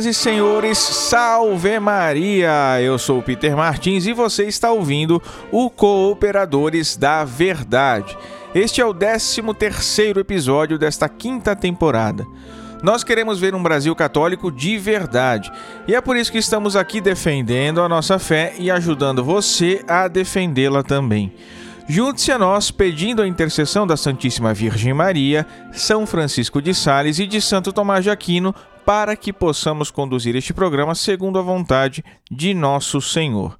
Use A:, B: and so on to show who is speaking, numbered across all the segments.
A: Senhoras e senhores, salve Maria! Eu sou o Peter Martins e você está ouvindo o Cooperadores da Verdade. Este é o 13 terceiro episódio desta quinta temporada. Nós queremos ver um Brasil católico de verdade e é por isso que estamos aqui defendendo a nossa fé e ajudando você a defendê-la também. Junte-se a nós pedindo a intercessão da Santíssima Virgem Maria, São Francisco de Sales e de Santo Tomás de Aquino para que possamos conduzir este programa segundo a vontade de nosso Senhor.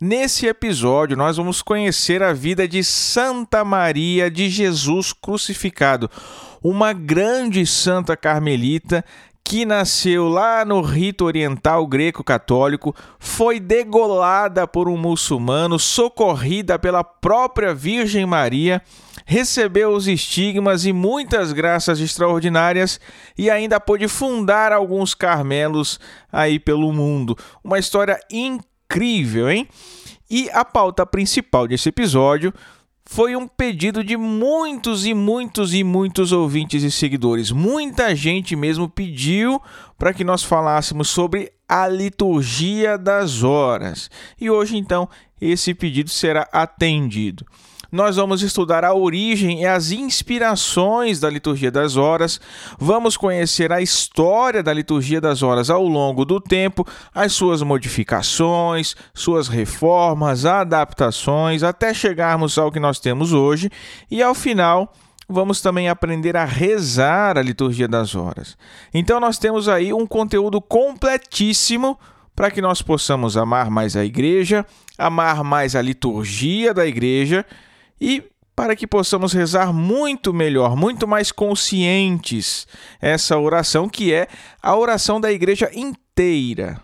A: Nesse episódio, nós vamos conhecer a vida de Santa Maria de Jesus crucificado, uma grande santa carmelita que nasceu lá no rito oriental greco-católico, foi degolada por um muçulmano, socorrida pela própria Virgem Maria, recebeu os estigmas e muitas graças extraordinárias e ainda pôde fundar alguns carmelos aí pelo mundo. Uma história incrível, hein? E a pauta principal desse episódio foi um pedido de muitos e muitos e muitos ouvintes e seguidores. Muita gente mesmo pediu para que nós falássemos sobre a liturgia das horas. E hoje, então, esse pedido será atendido nós vamos estudar a origem e as inspirações da liturgia das horas, vamos conhecer a história da liturgia das horas ao longo do tempo, as suas modificações, suas reformas, adaptações, até chegarmos ao que nós temos hoje e ao final vamos também aprender a rezar a liturgia das horas. Então nós temos aí um conteúdo completíssimo para que nós possamos amar mais a igreja, amar mais a liturgia da igreja e para que possamos rezar muito melhor, muito mais conscientes essa oração que é a oração da igreja inteira.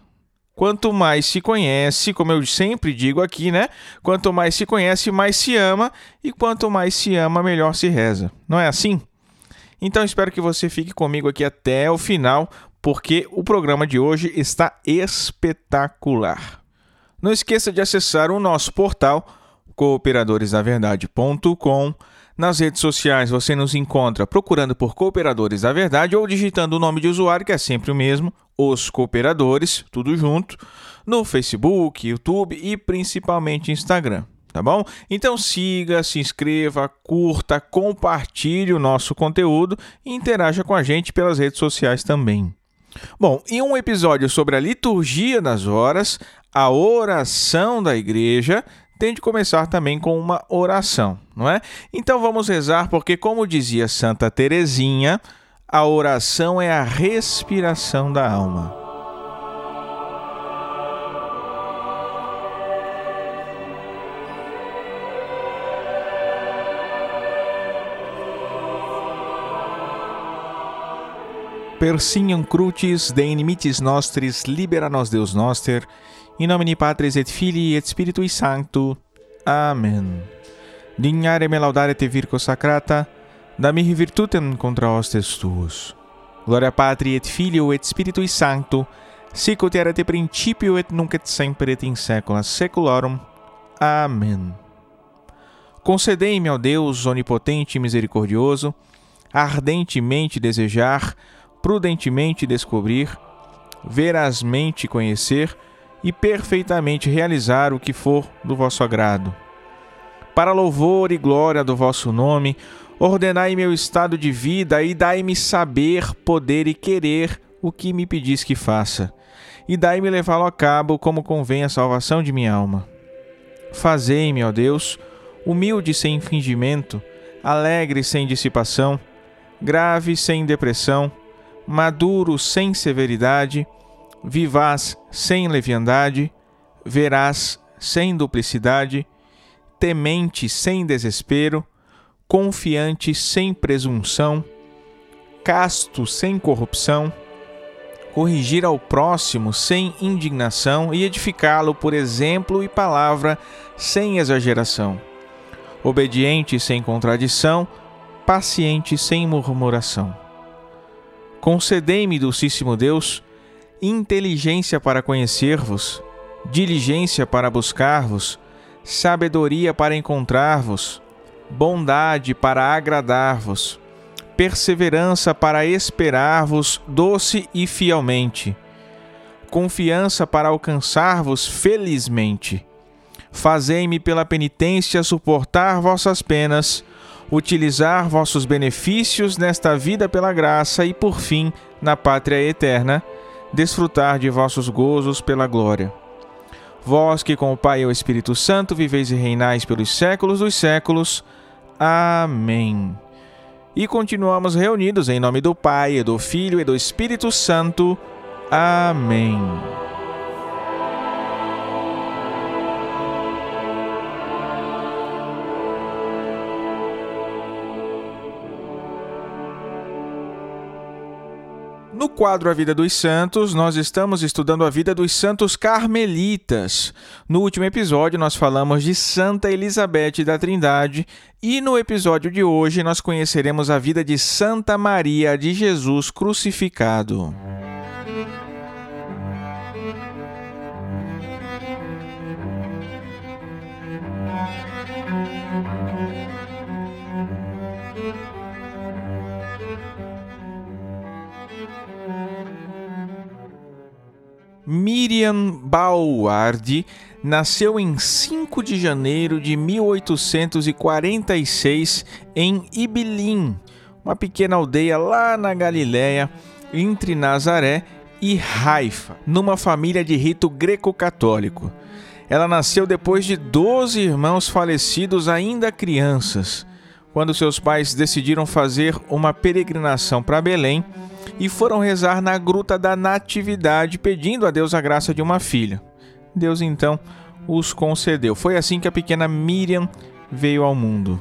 A: Quanto mais se conhece, como eu sempre digo aqui, né? Quanto mais se conhece, mais se ama, e quanto mais se ama, melhor se reza. Não é assim? Então espero que você fique comigo aqui até o final, porque o programa de hoje está espetacular. Não esqueça de acessar o nosso portal cooperadoresdaverdade.com. Nas redes sociais você nos encontra procurando por Cooperadores da Verdade ou digitando o nome de usuário, que é sempre o mesmo, Os Cooperadores, tudo junto, no Facebook, YouTube e principalmente Instagram. Tá bom? Então siga, se inscreva, curta, compartilhe o nosso conteúdo e interaja com a gente pelas redes sociais também. Bom, em um episódio sobre a liturgia das horas, a oração da igreja, tem de começar também com uma oração, não é? Então vamos rezar, porque, como dizia Santa Teresinha, a oração é a respiração da alma. Persignam crucis de inimitis nostris libera nos Deus noster in nomine Patris et Filii et Spiritui Sancto. Amen. Dignare me laudare te virgo sacrata, da mihi virtutem contra hostes tuos. Gloria Patri et Filio et Spiritui Sancto, sic ut erat principio et nunc et semper et in saecula saeculorum. Amen. Concedei-me, ó Deus onipotente e misericordioso, ardentemente desejar, prudentemente descobrir, verazmente conhecer, e perfeitamente realizar o que for do vosso agrado. Para louvor e glória do vosso nome, ordenai meu estado de vida e dai-me saber, poder e querer o que me pedis que faça, e dai-me levá-lo a cabo como convém a salvação de minha alma. Fazei-me, ó Deus, humilde sem fingimento, alegre sem dissipação, grave sem depressão, maduro sem severidade, vivaz sem leviandade, verás sem duplicidade, temente sem desespero, confiante sem presunção, casto sem corrupção, corrigir ao próximo sem indignação e edificá-lo por exemplo e palavra sem exageração, obediente sem contradição, paciente sem murmuração. Concedei-me, Dulcíssimo Deus, inteligência para conhecer-vos, diligência para buscar-vos, sabedoria para encontrar-vos, bondade para agradar-vos, perseverança para esperar-vos doce e fielmente, confiança para alcançar-vos felizmente. Fazei-me pela penitência suportar vossas penas, utilizar vossos benefícios nesta vida pela graça e, por fim, na pátria eterna, desfrutar de vossos gozos pela glória. Vós que com o Pai e o Espírito Santo viveis e reinais pelos séculos dos séculos. Amém. E continuamos reunidos em nome do Pai, e do Filho e do Espírito Santo. Amém. No quadro A Vida dos Santos, nós estamos estudando a vida dos santos carmelitas. No último episódio, nós falamos de Santa Elizabeth da Trindade e no episódio de hoje nós conheceremos a vida de Santa Maria de Jesus crucificado. Miriam Bauardi nasceu em 5 de janeiro de 1846 em Ibilim, uma pequena aldeia lá na Galiléia, entre Nazaré e Haifa, numa família de rito greco-católico. Ela nasceu depois de 12 irmãos falecidos ainda crianças, quando seus pais decidiram fazer uma peregrinação para Belém e foram rezar na Gruta da Natividade, pedindo a Deus a graça de uma filha. Deus então os concedeu. Foi assim que a pequena Miriam veio ao mundo.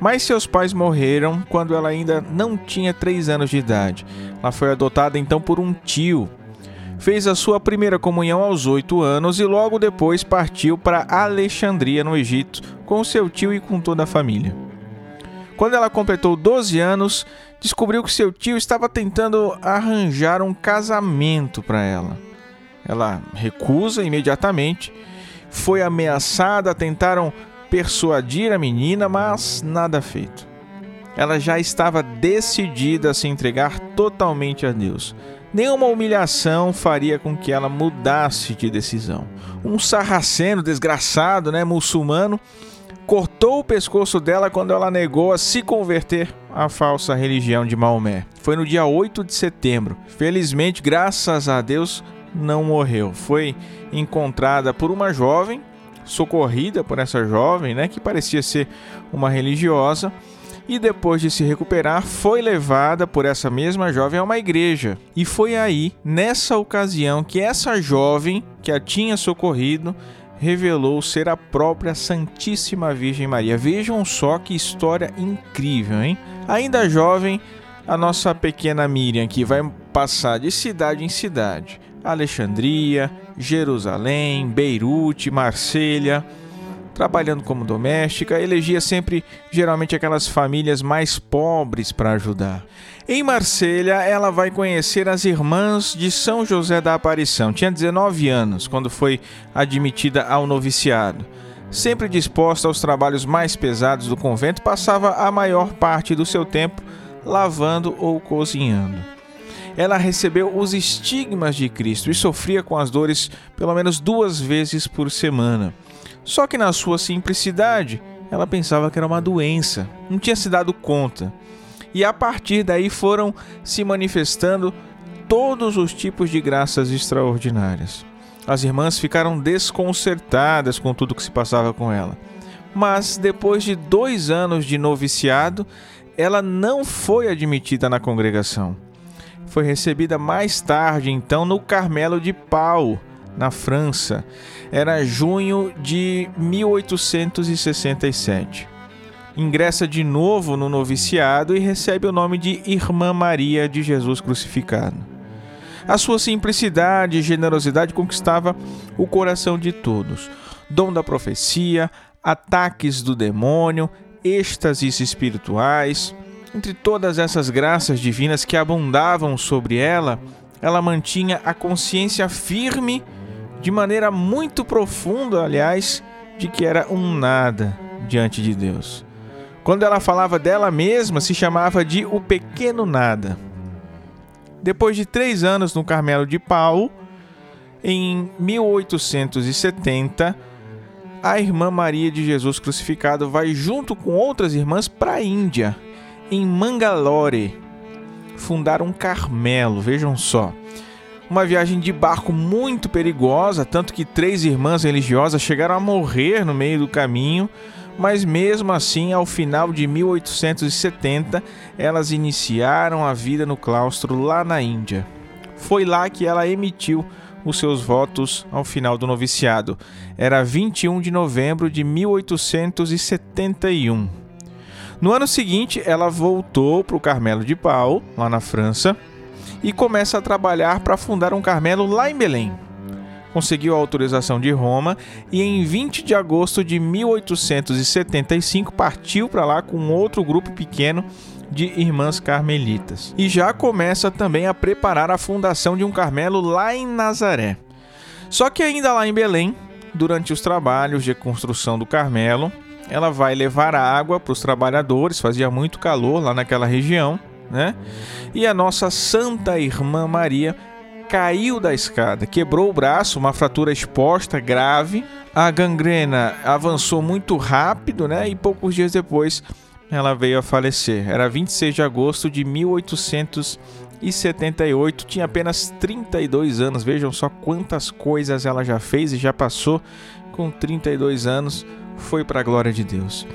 A: Mas seus pais morreram quando ela ainda não tinha três anos de idade. Ela foi adotada então por um tio. Fez a sua primeira comunhão aos oito anos e logo depois partiu para Alexandria, no Egito, com seu tio e com toda a família. Quando ela completou 12 anos, descobriu que seu tio estava tentando arranjar um casamento para ela. Ela recusa imediatamente, foi ameaçada, tentaram persuadir a menina, mas nada feito. Ela já estava decidida a se entregar totalmente a Deus. Nenhuma humilhação faria com que ela mudasse de decisão. Um sarraceno desgraçado, né, muçulmano, cortou o pescoço dela quando ela negou a se converter à falsa religião de Maomé. Foi no dia 8 de setembro. Felizmente, graças a Deus, não morreu. Foi encontrada por uma jovem, socorrida por essa jovem, né, que parecia ser uma religiosa, e depois de se recuperar, foi levada por essa mesma jovem a uma igreja. E foi aí, nessa ocasião, que essa jovem que a tinha socorrido revelou ser a própria Santíssima Virgem Maria. Vejam só que história incrível, hein? Ainda jovem, a nossa pequena Miriam que vai passar de cidade em cidade. Alexandria, Jerusalém, Beirute, Marselha, trabalhando como doméstica, elegia sempre geralmente aquelas famílias mais pobres para ajudar. Em Marselha, ela vai conhecer as irmãs de São José da Aparição. Tinha 19 anos quando foi admitida ao noviciado. Sempre disposta aos trabalhos mais pesados do convento, passava a maior parte do seu tempo lavando ou cozinhando. Ela recebeu os estigmas de Cristo e sofria com as dores pelo menos duas vezes por semana. Só que na sua simplicidade, ela pensava que era uma doença, não tinha se dado conta. E a partir daí foram se manifestando todos os tipos de graças extraordinárias. As irmãs ficaram desconcertadas com tudo que se passava com ela. Mas depois de dois anos de noviciado, ela não foi admitida na congregação. Foi recebida mais tarde, então, no Carmelo de Pau, na França. Era junho de 1867. Ingressa de novo no noviciado e recebe o nome de Irmã Maria de Jesus Crucificado. A sua simplicidade e generosidade conquistava o coração de todos. Dom da profecia, ataques do demônio, êxtases espirituais. Entre todas essas graças divinas que abundavam sobre ela, ela mantinha a consciência firme de maneira muito profunda, aliás, de que era um nada diante de Deus. Quando ela falava dela mesma, se chamava de O Pequeno Nada. Depois de três anos no Carmelo de Pau, em 1870, a irmã Maria de Jesus Crucificado vai junto com outras irmãs para a Índia, em Mangalore, fundar um Carmelo. Vejam só. Uma viagem de barco muito perigosa, tanto que três irmãs religiosas chegaram a morrer no meio do caminho, mas mesmo assim, ao final de 1870, elas iniciaram a vida no claustro lá na Índia. Foi lá que ela emitiu os seus votos ao final do noviciado. Era 21 de novembro de 1871. No ano seguinte, ela voltou para o Carmelo de Pau, lá na França, e começa a trabalhar para fundar um Carmelo lá em Belém. Conseguiu a autorização de Roma e em 20 de agosto de 1875 partiu para lá com outro grupo pequeno de irmãs carmelitas. E já começa também a preparar a fundação de um Carmelo lá em Nazaré. Só que ainda lá em Belém, durante os trabalhos de construção do Carmelo, ela vai levar água para os trabalhadores, fazia muito calor lá naquela região, né? E a nossa Santa Irmã Maria caiu da escada, quebrou o braço, uma fratura exposta grave. A gangrena avançou muito rápido, né? E poucos dias depois ela veio a falecer. Era 26 de agosto de 1878, tinha apenas 32 anos. Vejam só quantas coisas ela já fez e já passou com 32 anos. Foi para a glória de Deus.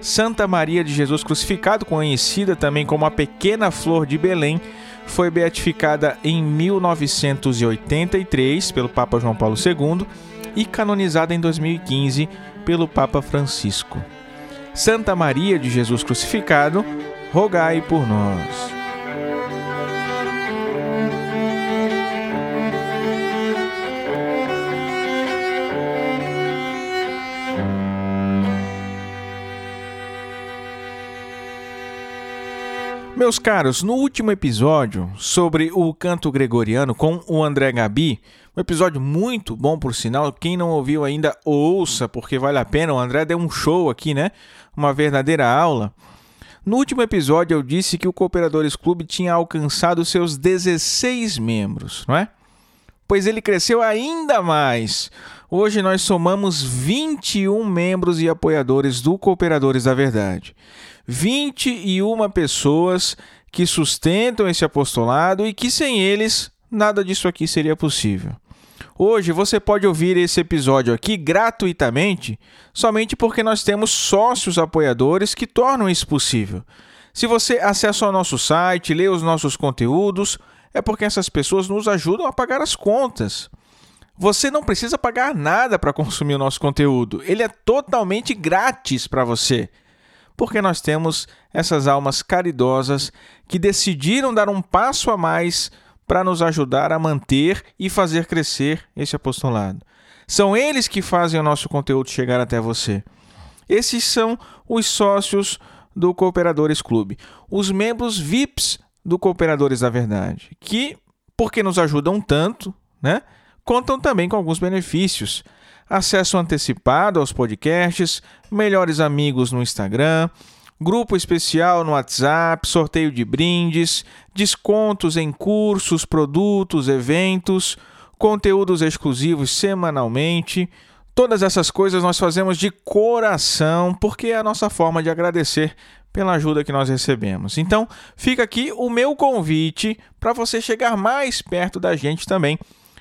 A: Santa Maria de Jesus Crucificado, conhecida também como a Pequena Flor de Belém, foi beatificada em 1983 pelo Papa João Paulo II e canonizada em 2015 pelo Papa Francisco. Santa Maria de Jesus Crucificado, rogai por nós. Meus caros, no último episódio sobre o canto gregoriano com o André Gabi, um episódio muito bom por sinal, quem não ouviu ainda ouça, porque vale a pena. O André deu um show aqui, né? Uma verdadeira aula. No último episódio eu disse que o Cooperadores Clube tinha alcançado seus 16 membros, não é? Pois ele cresceu ainda mais. Hoje nós somamos 21 membros e apoiadores do Cooperadores da Verdade. 21 pessoas que sustentam esse apostolado e que sem eles nada disso aqui seria possível. Hoje você pode ouvir esse episódio aqui gratuitamente, somente porque nós temos sócios apoiadores que tornam isso possível. Se você acessa o nosso site, lê os nossos conteúdos, é porque essas pessoas nos ajudam a pagar as contas. Você não precisa pagar nada para consumir o nosso conteúdo, ele é totalmente grátis para você porque nós temos essas almas caridosas que decidiram dar um passo a mais para nos ajudar a manter e fazer crescer esse apostolado. São eles que fazem o nosso conteúdo chegar até você. Esses são os sócios do Cooperadores Clube, os membros VIPs do Cooperadores da Verdade, que, porque nos ajudam tanto, né, contam também com alguns benefícios acesso antecipado aos podcasts, melhores amigos no Instagram, grupo especial no WhatsApp, sorteio de brindes, descontos em cursos, produtos, eventos, conteúdos exclusivos semanalmente. Todas essas coisas nós fazemos de coração, porque é a nossa forma de agradecer pela ajuda que nós recebemos. Então, fica aqui o meu convite para você chegar mais perto da gente também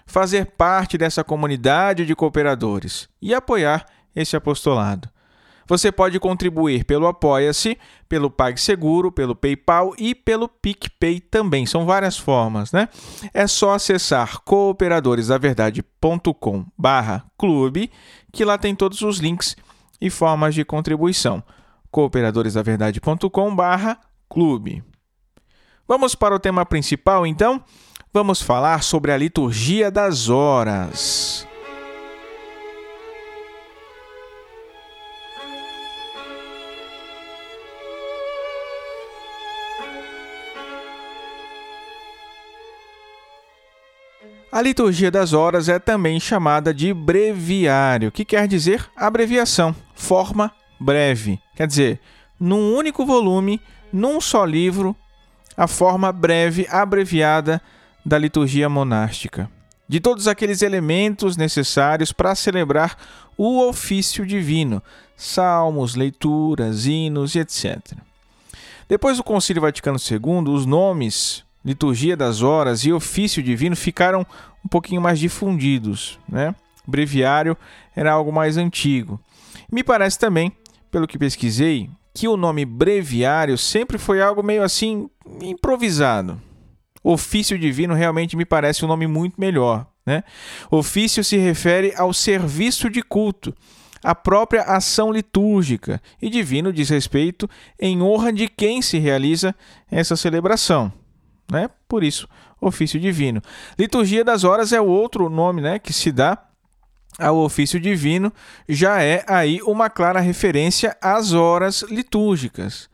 A: fazer parte dessa comunidade de cooperadores e apoiar esse apostolado. Você pode contribuir pelo Apoia-se, pelo PagSeguro, pelo PayPal e pelo PicPay também. São várias formas, né? É só acessar cooperadoresdaverdade.com barra clube, que lá tem todos os links e formas de contribuição. cooperadoresdaverdade.com barra clube. Vamos para o tema principal, então? Vamos falar sobre a liturgia das horas. A liturgia das horas é também chamada de breviário, que quer dizer abreviação, forma breve. Quer dizer, num único volume, num só livro, a forma breve, abreviada da liturgia monástica, de todos aqueles elementos necessários para celebrar o ofício divino, salmos, leituras, hinos e etc. Depois do Concílio Vaticano II, os nomes liturgia das horas e ofício divino ficaram um pouquinho mais difundidos, né? O breviário era algo mais antigo. Me parece também, pelo que pesquisei, que o nome breviário sempre foi algo meio assim improvisado. Ofício divino realmente me parece um nome muito melhor. Né? Ofício se refere ao serviço de culto, à própria ação litúrgica, e divino diz respeito em honra de quem se realiza essa celebração. Né? Por isso, ofício divino. Liturgia das horas é o outro nome né, que se dá ao ofício divino, já é aí uma clara referência às horas litúrgicas,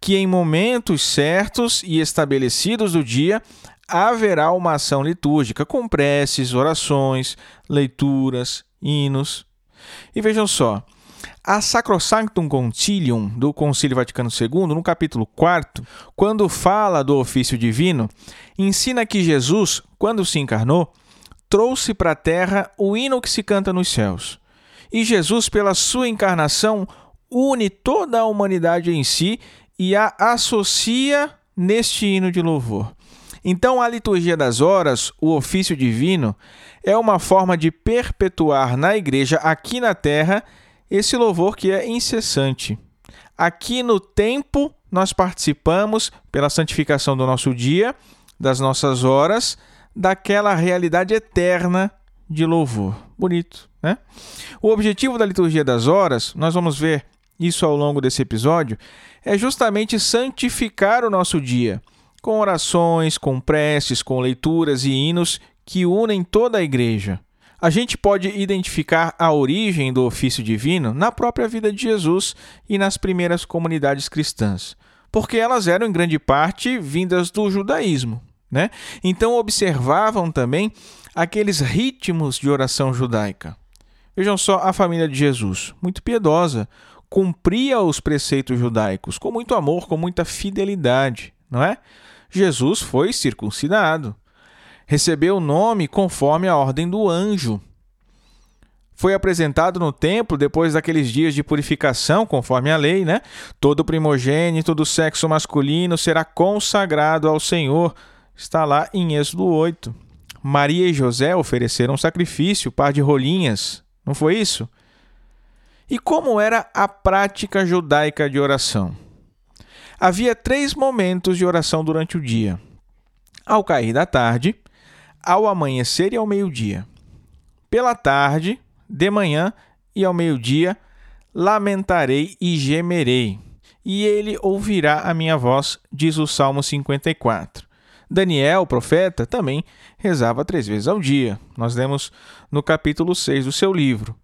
A: que em momentos certos e estabelecidos do dia haverá uma ação litúrgica com preces, orações, leituras, hinos. E vejam só, a Sacrosanctum Concilium do Concílio Vaticano II, no capítulo 4, quando fala do ofício divino, ensina que Jesus, quando se encarnou, trouxe para a terra o hino que se canta nos céus. E Jesus, pela sua encarnação, une toda a humanidade em si e a associa neste hino de louvor. Então, a liturgia das horas, o ofício divino, é uma forma de perpetuar na igreja, aqui na terra, esse louvor que é incessante. Aqui no tempo, nós participamos, pela santificação do nosso dia, das nossas horas, daquela realidade eterna de louvor. Bonito, né? O objetivo da liturgia das horas, nós vamos ver isso ao longo desse episódio, é justamente santificar o nosso dia com orações, com preces, com leituras e hinos que unem toda a igreja. A gente pode identificar a origem do ofício divino na própria vida de Jesus e nas primeiras comunidades cristãs, porque elas eram em grande parte vindas do judaísmo. Né? Então observavam também aqueles ritmos de oração judaica. Vejam só a família de Jesus, muito piedosa, cumpria os preceitos judaicos com muito amor, com muita fidelidade, não é? Jesus foi circuncidado, recebeu o nome conforme a ordem do anjo. Foi apresentado no templo depois daqueles dias de purificação, conforme a lei, né? Todo primogênito do sexo masculino será consagrado ao Senhor está lá em Êxodo 8. Maria e José ofereceram sacrifício, par de rolinhas, não foi isso? E como era a prática judaica de oração? Havia três momentos de oração durante o dia: ao cair da tarde, ao amanhecer e ao meio-dia. Pela tarde, de manhã e ao meio-dia, lamentarei e gemerei, e ele ouvirá a minha voz, diz o Salmo 54. Daniel, profeta, também rezava três vezes ao dia. Nós lemos no capítulo 6 do seu livro.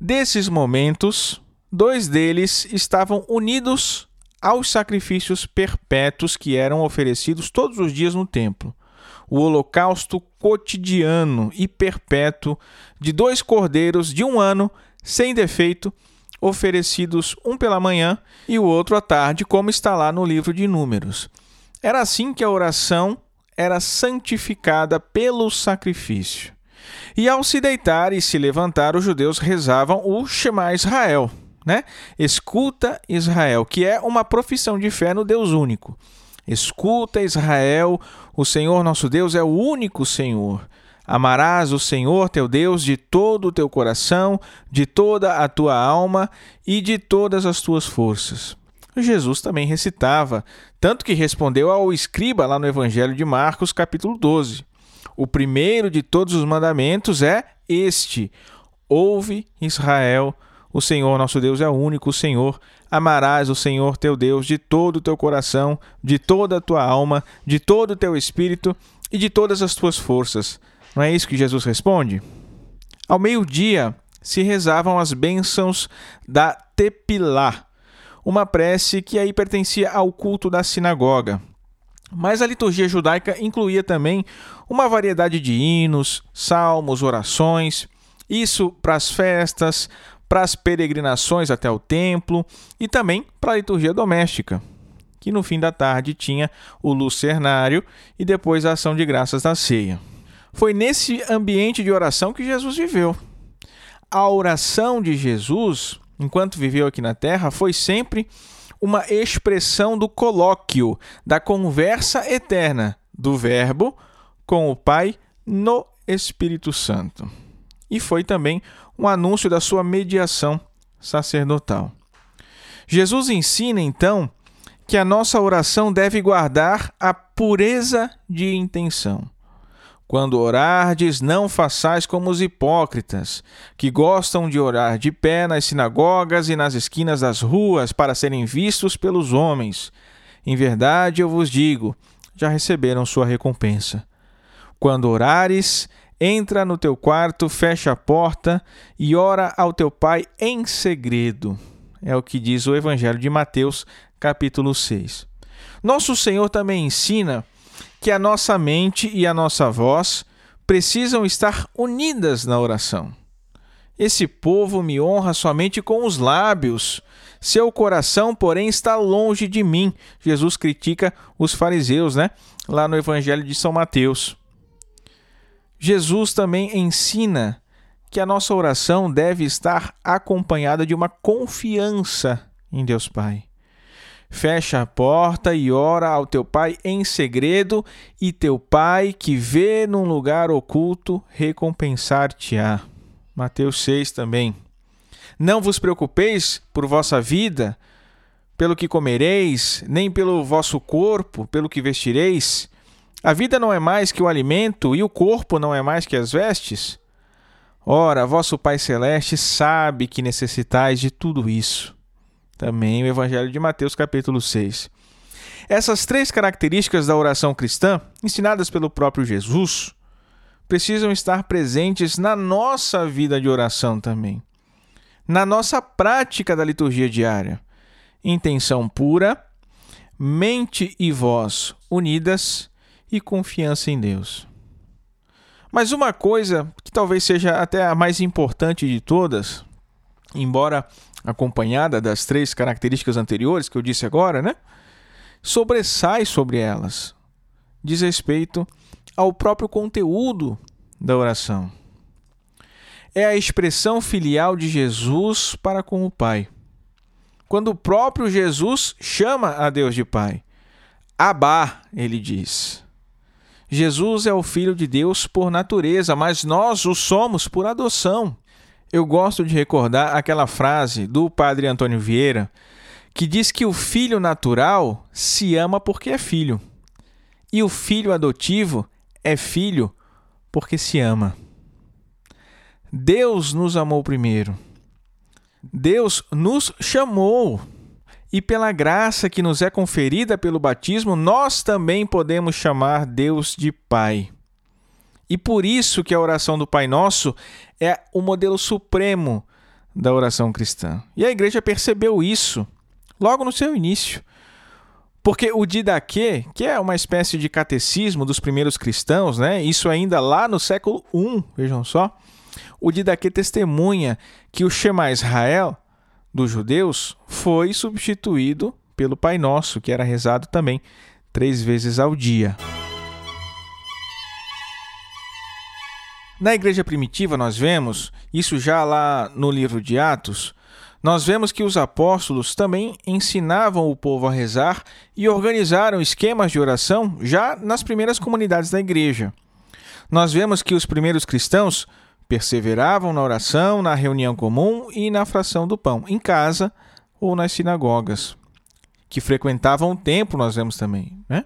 A: Desses momentos, dois deles estavam unidos aos sacrifícios perpétuos que eram oferecidos todos os dias no templo. O holocausto cotidiano e perpétuo de dois cordeiros de um ano, sem defeito, oferecidos um pela manhã e o outro à tarde, como está lá no livro de Números. Era assim que a oração era santificada pelo sacrifício. E ao se deitar e se levantar, os judeus rezavam o Shema Israel, né? Escuta Israel, que é uma profissão de fé no Deus único. Escuta Israel, o Senhor nosso Deus é o único Senhor. Amarás o Senhor teu Deus de todo o teu coração, de toda a tua alma e de todas as tuas forças. Jesus também recitava, tanto que respondeu ao escriba lá no Evangelho de Marcos, capítulo 12. O primeiro de todos os mandamentos é este: Ouve, Israel, o Senhor nosso Deus é o único Senhor. Amarás o Senhor teu Deus de todo o teu coração, de toda a tua alma, de todo o teu espírito e de todas as tuas forças. Não é isso que Jesus responde? Ao meio-dia se rezavam as bênçãos da Tepilá, uma prece que aí pertencia ao culto da sinagoga. Mas a liturgia judaica incluía também uma variedade de hinos, salmos, orações, isso para as festas, para as peregrinações até o templo e também para a liturgia doméstica, que no fim da tarde tinha o lucernário e depois a ação de graças da ceia. Foi nesse ambiente de oração que Jesus viveu. A oração de Jesus, enquanto viveu aqui na terra, foi sempre uma expressão do colóquio, da conversa eterna do Verbo com o Pai no Espírito Santo. E foi também um anúncio da sua mediação sacerdotal. Jesus ensina, então, que a nossa oração deve guardar a pureza de intenção. Quando orardes, não façais como os hipócritas, que gostam de orar de pé nas sinagogas e nas esquinas das ruas para serem vistos pelos homens. Em verdade, eu vos digo, já receberam sua recompensa. Quando orares, entra no teu quarto, fecha a porta e ora ao teu pai em segredo. É o que diz o Evangelho de Mateus, capítulo 6. Nosso Senhor também ensina que a nossa mente e a nossa voz precisam estar unidas na oração. Esse povo me honra somente com os lábios, seu coração, porém, está longe de mim. Jesus critica os fariseus, né? Lá no Evangelho de São Mateus. Jesus também ensina que a nossa oração deve estar acompanhada de uma confiança em Deus Pai. Fecha a porta e ora ao teu pai em segredo, e teu pai que vê num lugar oculto recompensar-te-á. Mateus 6 também. Não vos preocupeis por vossa vida, pelo que comereis, nem pelo vosso corpo, pelo que vestireis. A vida não é mais que o alimento, e o corpo não é mais que as vestes? Ora, vosso Pai Celeste sabe que necessitais de tudo isso. Também o Evangelho de Mateus, capítulo 6. Essas três características da oração cristã, ensinadas pelo próprio Jesus, precisam estar presentes na nossa vida de oração também, na nossa prática da liturgia diária. Intenção pura, mente e voz unidas e confiança em Deus. Mas uma coisa que talvez seja até a mais importante de todas, embora acompanhada das três características anteriores que eu disse agora, né? Sobressai sobre elas. Diz respeito ao próprio conteúdo da oração. É a expressão filial de Jesus para com o Pai. Quando o próprio Jesus chama a Deus de Pai. Abá, ele diz. Jesus é o Filho de Deus por natureza, mas nós o somos por adoção. Eu gosto de recordar aquela frase do padre Antônio Vieira que diz que o filho natural se ama porque é filho e o filho adotivo é filho porque se ama. Deus nos amou primeiro. Deus nos chamou. E pela graça que nos é conferida pelo batismo, nós também podemos chamar Deus de Pai. E por isso que a oração do Pai Nosso é o modelo supremo da oração cristã. E a igreja percebeu isso logo no seu início. Porque o Didaquê, que é uma espécie de catecismo dos primeiros cristãos, né? isso ainda lá no século I, vejam só, o Didaquê testemunha que o Shema Israel dos judeus foi substituído pelo Pai Nosso, que era rezado também três vezes ao dia. Na igreja primitiva, nós vemos, isso já lá no livro de Atos, nós vemos que os apóstolos também ensinavam o povo a rezar e organizaram esquemas de oração já nas primeiras comunidades da igreja. Nós vemos que os primeiros cristãos perseveravam na oração, na reunião comum e na fração do pão, em casa ou nas sinagogas, que frequentavam o templo, nós vemos também, né?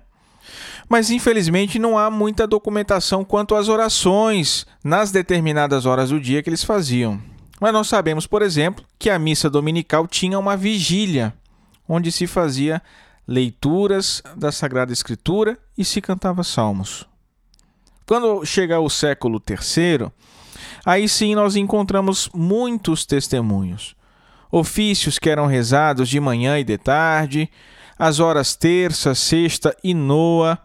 A: Mas infelizmente não há muita documentação quanto às orações nas determinadas horas do dia que eles faziam. Mas nós sabemos, por exemplo, que a missa dominical tinha uma vigília, onde se fazia leituras da Sagrada Escritura e se cantava salmos. Quando chega o século III, aí sim nós encontramos muitos testemunhos. Ofícios que eram rezados de manhã e de tarde, as horas terça, sexta e noa,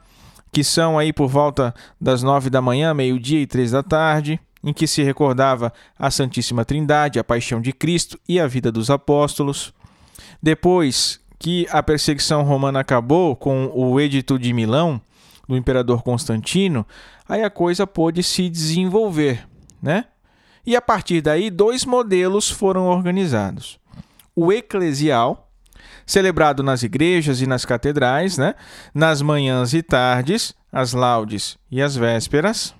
A: que são aí por volta das nove da manhã, meio-dia e três da tarde. em que se recordava a Santíssima Trindade, a paixão de Cristo e a vida dos apóstolos. Depois que a perseguição romana acabou com o Edito de Milão, do imperador Constantino, aí a coisa pôde se desenvolver, né? E a partir daí, dois modelos foram organizados. O eclesial, celebrado nas igrejas e nas catedrais, né? nas manhãs e tardes, as laudes e as vésperas,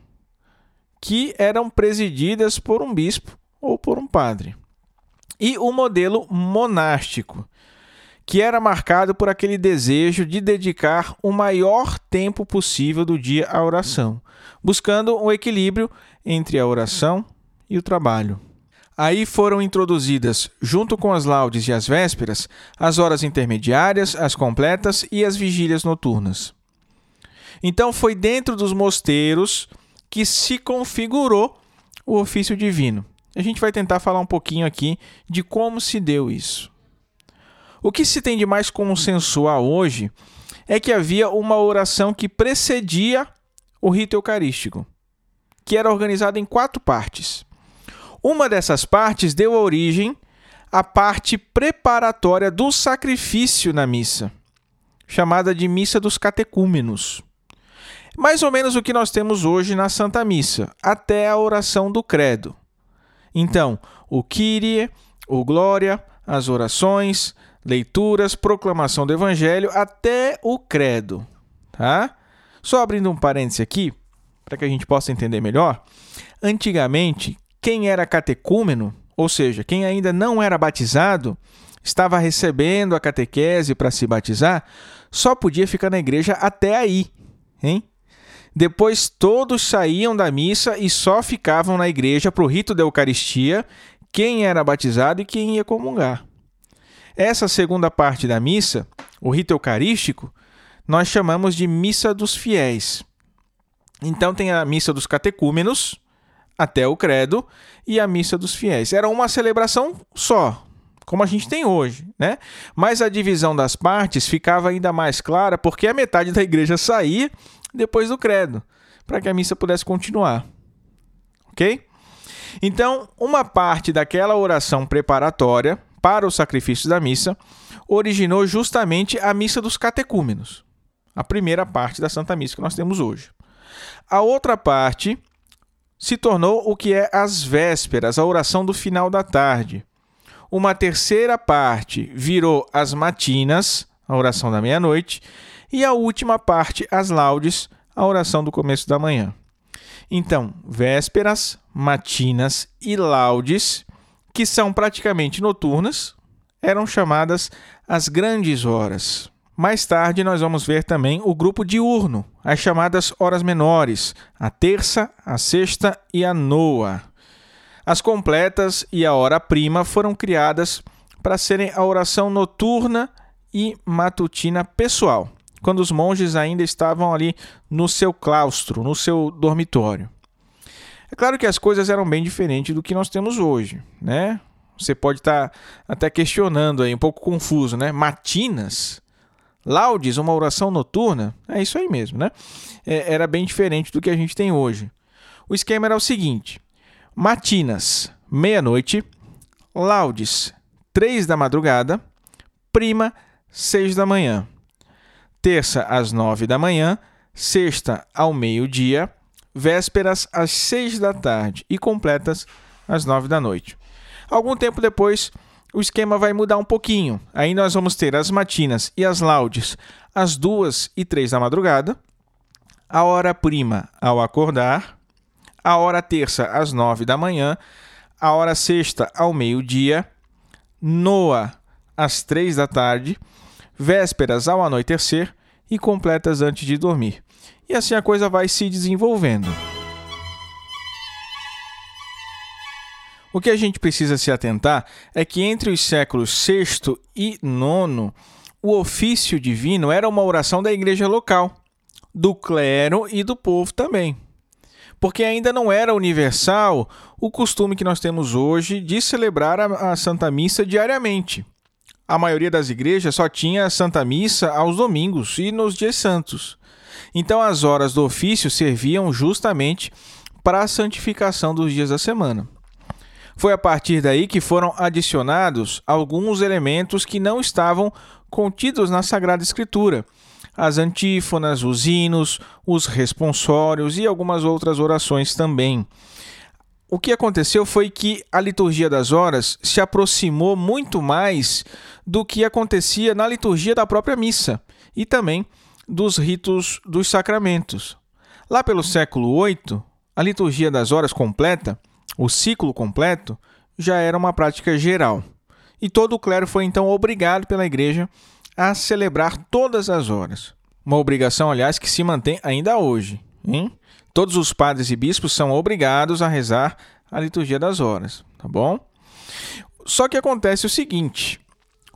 A: que eram presididas por um bispo ou por um padre. E o modelo monástico, que era marcado por aquele desejo de dedicar o maior tempo possível do dia à oração, buscando um equilíbrio entre a oração e o trabalho. Aí foram introduzidas, junto com as laudes e as vésperas, as horas intermediárias, as completas e as vigílias noturnas. Então foi dentro dos mosteiros que se configurou o ofício divino. A gente vai tentar falar um pouquinho aqui de como se deu isso. O que se tem de mais consensual hoje é que havia uma oração que precedia o rito eucarístico, que era organizada em quatro partes. Uma dessas partes deu origem à parte preparatória do sacrifício na missa, chamada de Missa dos Catecúmenos. Mais ou menos o que nós temos hoje na Santa Missa, até a oração do Credo. Então, o Kyrie, o Glória, as orações, leituras, proclamação do Evangelho, até o Credo. Tá? Só abrindo um parêntese aqui, para que a gente possa entender melhor. Antigamente, quem era catecúmeno, ou seja, quem ainda não era batizado, estava recebendo a catequese para se batizar, só podia ficar na igreja até aí, hein? Depois todos saíam da missa e só ficavam na igreja para o rito da Eucaristia quem era batizado e quem ia comungar. Essa segunda parte da missa, o rito eucarístico, nós chamamos de missa dos fiéis. Então tem a missa dos catecúmenos, até o credo e a missa dos fiéis. Era uma celebração só, como a gente tem hoje, né? Mas a divisão das partes ficava ainda mais clara porque a metade da igreja saía depois do credo, para que a missa pudesse continuar. OK? Então, uma parte daquela oração preparatória para o sacrifício da missa originou justamente a missa dos catecúmenos, a primeira parte da Santa Missa que nós temos hoje. A outra parte se tornou o que é as vésperas, a oração do final da tarde. Uma terceira parte virou as matinas, a oração da meia-noite, e a última parte, as laudes, a oração do começo da manhã. Então, vésperas, matinas e laudes, que são praticamente noturnas, eram chamadas as grandes horas. Mais tarde, nós vamos ver também o grupo diurno, as chamadas horas menores, a terça, a sexta e a noa. As completas e a hora prima foram criadas para serem a oração noturna e matutina pessoal, quando os monges ainda estavam ali no seu claustro, no seu dormitório. É claro que as coisas eram bem diferentes do que nós temos hoje, né? Você pode estar até questionando aí, um pouco confuso, né? Matinas Laudes, uma oração noturna, é isso aí mesmo, né? É, era bem diferente do que a gente tem hoje. O esquema era o seguinte: matinas, meia-noite, laudes, três da madrugada, prima, seis da manhã, terça às nove da manhã, sexta ao meio-dia, vésperas às seis da tarde. E completas às nove da noite. Algum tempo depois, o esquema vai mudar um pouquinho. Aí nós vamos ter as matinas e as laudes às duas e três da madrugada, a hora prima ao acordar, a hora terça às nove da manhã, a hora sexta ao meio-dia, noa às três da tarde, vésperas ao anoitecer e completas antes de dormir. E assim a coisa vai se desenvolvendo. O que a gente precisa se atentar é que entre os séculos VI e IX, o ofício divino era uma oração da igreja local, do clero e do povo também. Porque ainda não era universal o costume que nós temos hoje de celebrar a, Santa Missa diariamente. A maioria das igrejas só tinha a Santa Missa aos domingos e nos dias santos. Então as horas do ofício serviam justamente para a santificação dos dias da semana. Foi a partir daí que foram adicionados alguns elementos que não estavam contidos na Sagrada Escritura. As antífonas, os hinos, os responsórios e algumas outras orações também. O que aconteceu foi que a liturgia das horas se aproximou muito mais do que acontecia na liturgia da própria missa e também dos ritos dos sacramentos. Lá pelo século VIII, a liturgia das horas completa o ciclo completo já era uma prática geral. E todo o clero foi então obrigado pela igreja a celebrar todas as horas. Uma obrigação, aliás, que se mantém ainda hoje. Hein? Todos os padres e bispos são obrigados a rezar a liturgia das horas, tá bom? Só que acontece o seguinte: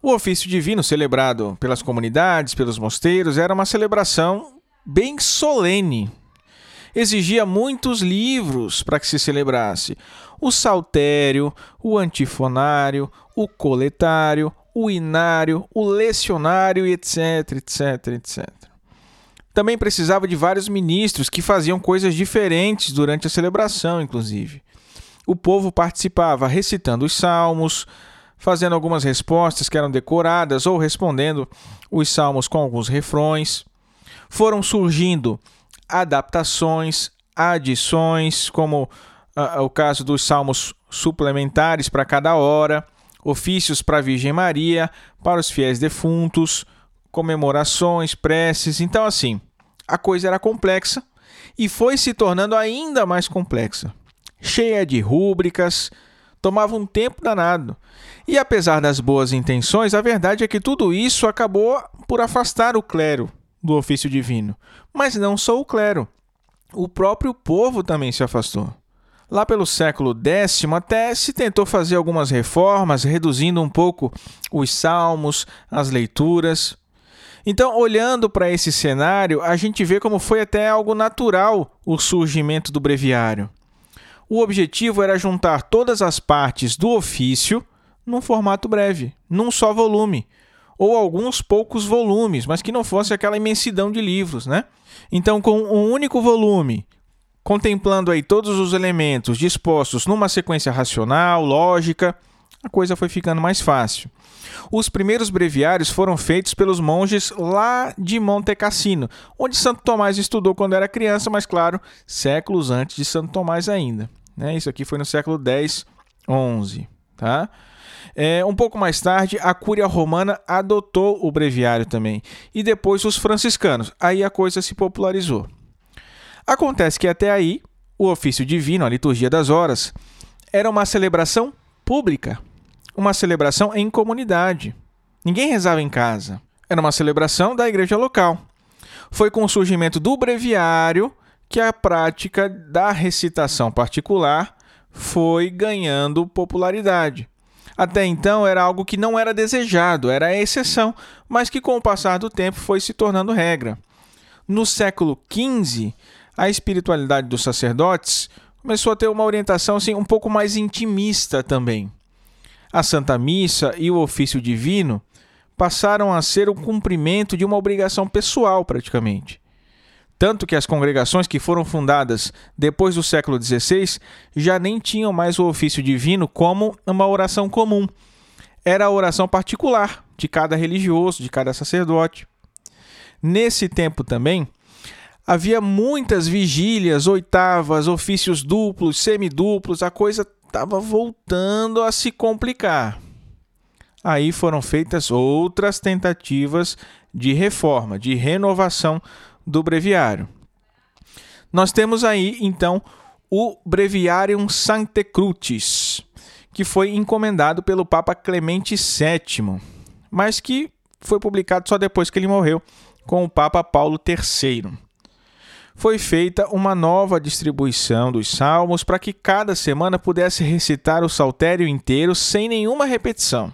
A: o ofício divino celebrado pelas comunidades, pelos mosteiros, era uma celebração bem solene, exigia muitos livros para que se celebrasse: o saltério, o antifonário, o coletário, o inário, o lecionário, etc, etc, etc. Também precisava de vários ministros que faziam coisas diferentes durante a celebração, inclusive. O povo participava recitando os salmos, fazendo algumas respostas que eram decoradas ou respondendo os salmos com alguns refrões. Foram surgindo adaptações, adições, como uh, o caso dos salmos suplementares para cada hora, ofícios para a Virgem Maria, para os fiéis defuntos, comemorações, preces. Então, assim, a coisa era complexa e foi se tornando ainda mais complexa, cheia de rúbricas, tomava um tempo danado. E apesar das boas intenções, a verdade é que tudo isso acabou por afastar o clero do ofício divino. Mas não só o clero. O próprio povo também se afastou. Lá pelo século X, até se tentou fazer algumas reformas, reduzindo um pouco os salmos, as leituras. Então, olhando para esse cenário, a gente vê como foi até algo natural o surgimento do breviário. O objetivo era juntar todas as partes do ofício num formato breve, num só volume, ou alguns poucos volumes, mas que não fosse aquela imensidão de livros, né? Então, com um único volume, contemplando aí todos os elementos dispostos numa sequência racional, lógica, a coisa foi ficando mais fácil. Os primeiros breviários foram feitos pelos monges lá de Monte Cassino, onde Santo Tomás estudou quando era criança, mas claro, séculos antes de Santo Tomás ainda. Né? Isso aqui foi no século X, XI, tá? É, um pouco mais tarde, a Cúria Romana adotou o breviário também, e depois os franciscanos. Aí a coisa se popularizou. Acontece que até aí, o ofício divino, a liturgia das horas, era uma celebração pública, uma celebração em comunidade. Ninguém rezava em casa. Era uma celebração da igreja local. Foi com o surgimento do breviário que a prática da recitação particular foi ganhando popularidade. Até então era algo que não era desejado, era a exceção, mas que com o passar do tempo foi se tornando regra. No século XV, a espiritualidade dos sacerdotes começou a ter uma orientação assim, um pouco mais intimista também. A Santa Missa e o ofício divino passaram a ser o cumprimento de uma obrigação pessoal, praticamente. Tanto que as congregações que foram fundadas depois do século XVI já nem tinham mais o ofício divino como uma oração comum. Era a oração particular de cada religioso, de cada sacerdote. Nesse tempo também, havia muitas vigílias, oitavas, ofícios duplos, semiduplos, a coisa estava voltando a se complicar. Aí foram feitas outras tentativas de reforma, de renovação do breviário. Nós temos aí, então, o Breviarium Sancte Crucis, que foi encomendado pelo Papa Clemente VII, mas que foi publicado só depois que ele morreu, com o Papa Paulo III. Foi feita uma nova distribuição dos salmos para que cada semana pudesse recitar o saltério inteiro sem nenhuma repetição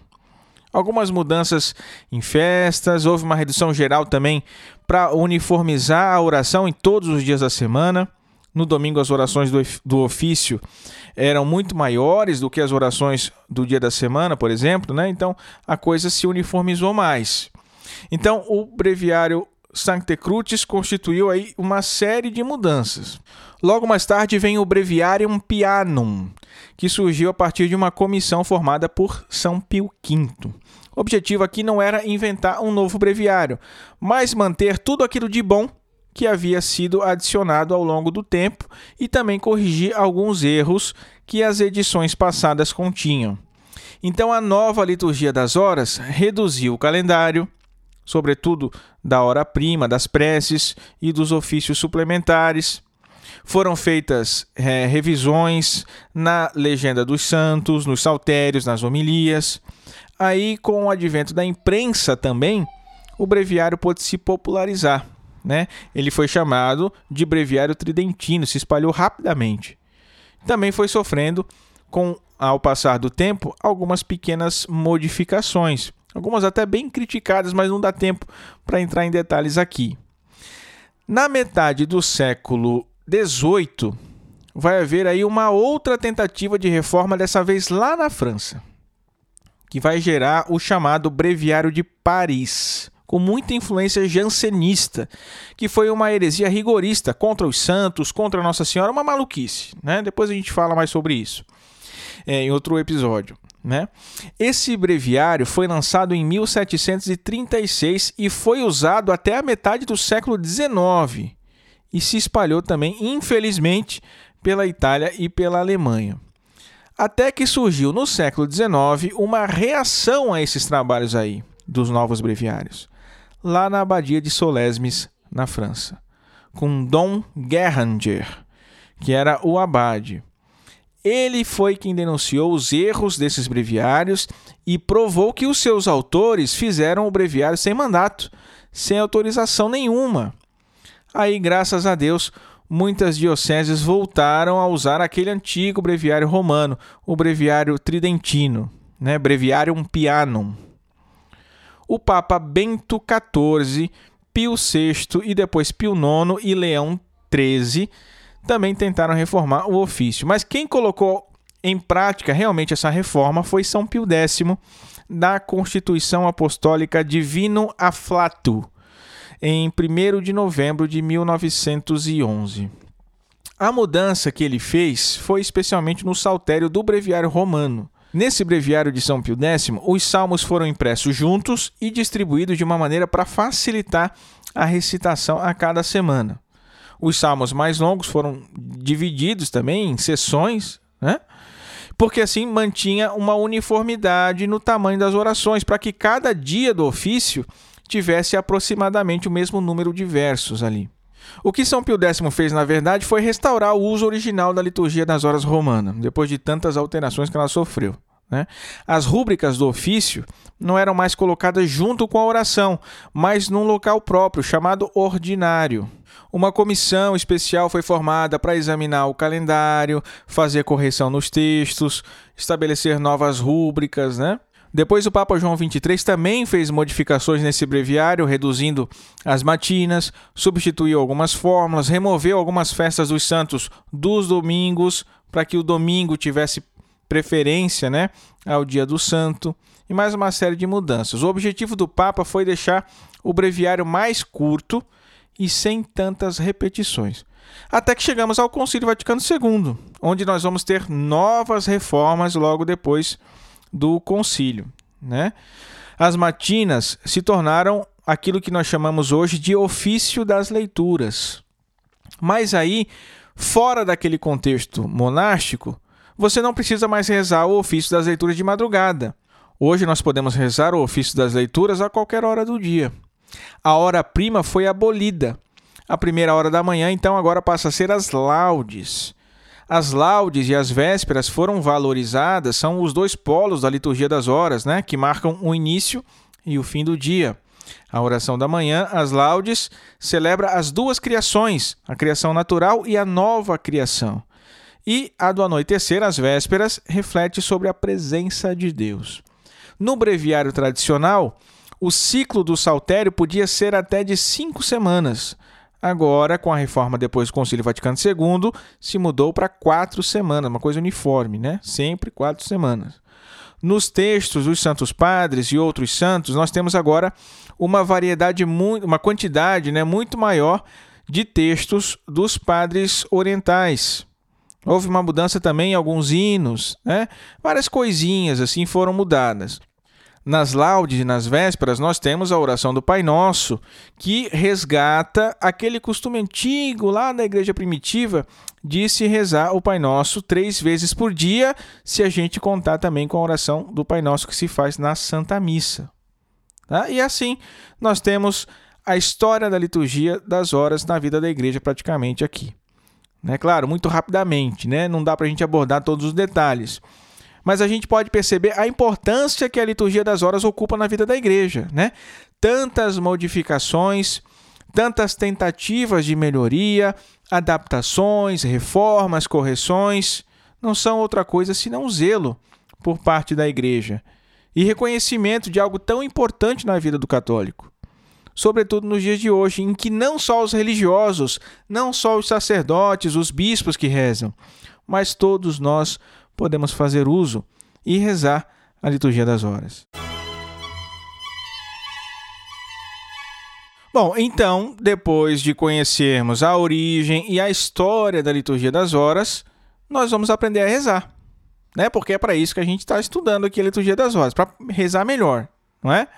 A: algumas mudanças em festas, houve uma redução geral também para uniformizar a oração em todos os dias da semana. No domingo, as orações do, ofício eram muito maiores do que as orações do dia da semana, por exemplo, né? Então a coisa se uniformizou mais. Então, o breviário Sancte Crucis constituiu aí uma série de mudanças. Logo mais tarde vem o Breviarium Pianum, que surgiu a partir de uma comissão formada por São Pio V. O objetivo aqui não era inventar um novo breviário, mas manter tudo aquilo de bom que havia sido adicionado ao longo do tempo e também corrigir alguns erros que as edições passadas continham. Então, a nova liturgia das horas reduziu o calendário, sobretudo da hora-prima, das preces e dos ofícios suplementares. Foram feitas é, revisões na legenda dos santos, nos saltérios, nas homilias. Aí, com o advento da imprensa também, o breviário pôde se popularizar. Né? Ele foi chamado de breviário tridentino, se espalhou rapidamente. Também foi sofrendo, com ao passar do tempo, algumas pequenas modificações algumas até bem criticadas, mas não dá tempo para entrar em detalhes aqui. Na metade do século XVIII, vai haver aí uma outra tentativa de reforma, dessa vez lá na França, que vai gerar o chamado Breviário de Paris, com muita influência jansenista, que foi uma heresia rigorista contra os santos, contra Nossa Senhora, uma maluquice. Né? Depois a gente fala mais sobre isso é, em outro episódio. Né? Esse breviário foi lançado em 1736 e foi usado até a metade do século XIX e se espalhou também, infelizmente, pela Itália e pela Alemanha. Até que surgiu no século XIX uma reação a esses trabalhos aí dos novos breviários, lá na abadia de Solesmes, na França, com Dom Guerranger, que era o abade. Ele foi quem denunciou os erros desses breviários e provou que os seus autores fizeram o breviário sem mandato, sem autorização nenhuma. Aí, graças a Deus, muitas dioceses voltaram a usar aquele antigo breviário romano, o breviário tridentino, né? Breviarium Pianum. O Papa Bento XIV, Pio VI e depois Pio IX e Leão XIII também tentaram reformar o ofício. Mas quem colocou em prática realmente essa reforma foi São Pio X, da Constituição Apostólica Divino Afflato, em 1 de novembro de 1911. A mudança que ele fez foi especialmente no saltério do Breviário Romano. Nesse breviário de São Pio X, os salmos foram impressos juntos e distribuídos de uma maneira para facilitar a recitação a cada semana. Os salmos mais longos foram divididos também em sessões, né? porque assim mantinha uma uniformidade no tamanho das orações, para que cada dia do ofício tivesse aproximadamente o mesmo número de versos ali. O que São Pio X fez, na verdade, foi restaurar o uso original da liturgia das horas romana, depois de tantas alterações que ela sofreu. Né? As rúbricas do ofício não eram mais colocadas junto com a oração, mas num local próprio, chamado ordinário. Uma comissão especial foi formada para examinar o calendário, fazer correção nos textos, estabelecer novas rúbricas, né? Depois o Papa João XXIII também fez modificações nesse breviário, reduzindo as matinas, substituiu algumas fórmulas, removeu algumas festas dos santos dos domingos, para que o domingo tivesse preferência né, ao dia do santo, e mais uma série de mudanças. O objetivo do Papa foi deixar o breviário mais curto e sem tantas repetições. Até que chegamos ao Concílio Vaticano II, onde nós vamos ter novas reformas logo depois do concílio. Né? As matinas se tornaram aquilo que nós chamamos hoje de ofício das leituras. Mas aí, fora daquele contexto monástico, você não precisa mais rezar o ofício das leituras de madrugada. Hoje nós podemos rezar o ofício das leituras a qualquer hora do dia a hora-prima foi abolida. A primeira hora da manhã, então, agora passa a ser as laudes. As laudes e as vésperas foram valorizadas, são os dois polos da liturgia das horas, né, que marcam o início e o fim do dia. A oração da manhã, as laudes, celebra as duas criações, a criação natural e a nova criação. E a do anoitecer, as vésperas, reflete sobre a presença de Deus. No breviário tradicional, o ciclo do saltério podia ser até de cinco semanas. Agora, com a reforma depois do Concílio Vaticano II, se mudou para quatro semanas, uma coisa uniforme, né? Sempre quatro semanas. nos textos dos santos padres e outros santos, nós temos agora uma variedade, uma quantidade né, muito maior de textos dos padres orientais. Houve uma mudança também em alguns hinos, né? várias coisinhas assim foram mudadas. Nas laudes e nas vésperas, nós temos a oração do Pai Nosso, que resgata aquele costume antigo lá da igreja primitiva de se rezar o Pai Nosso três vezes por dia, se a gente contar também com a oração do Pai Nosso que se faz na Santa Missa. Tá? E assim, nós temos a história da liturgia das horas na vida da igreja praticamente aqui. Né? Claro, muito rapidamente, né? não dá para a gente abordar todos os detalhes mas a gente pode perceber a importância que a liturgia das horas ocupa na vida da igreja, né? Tantas modificações, tantas tentativas de melhoria, adaptações, reformas, correções, não são outra coisa senão zelo por parte da igreja e reconhecimento de algo tão importante na vida do católico. Sobretudo nos dias de hoje, em que não só os religiosos, não só os sacerdotes, os bispos que rezam, mas todos nós podemos fazer uso e rezar a liturgia das horas. Bom, então, depois de conhecermos a origem e a história da liturgia das horas, nós vamos aprender a rezar, né? Porque é para isso que a gente está estudando aqui a liturgia das horas, para rezar melhor, não é?